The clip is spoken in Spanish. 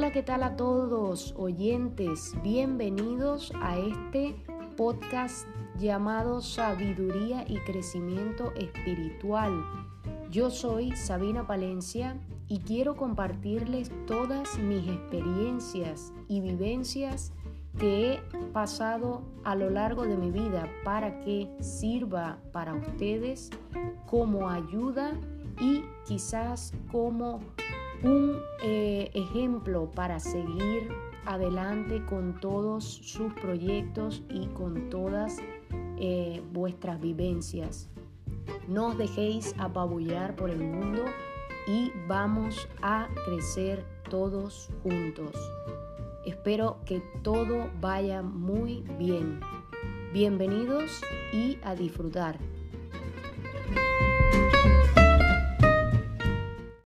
¿qué tal a todos oyentes? Bienvenidos a este podcast llamado Sabiduría y Crecimiento Espiritual. Yo soy Sabina Palencia y quiero compartirles todas mis experiencias y vivencias que he pasado a lo largo de mi vida para que sirva para ustedes como ayuda y quizás como un eh, ejemplo para seguir adelante con todos sus proyectos y con todas eh, vuestras vivencias. No os dejéis apabullar por el mundo y vamos a crecer todos juntos. Espero que todo vaya muy bien. Bienvenidos y a disfrutar.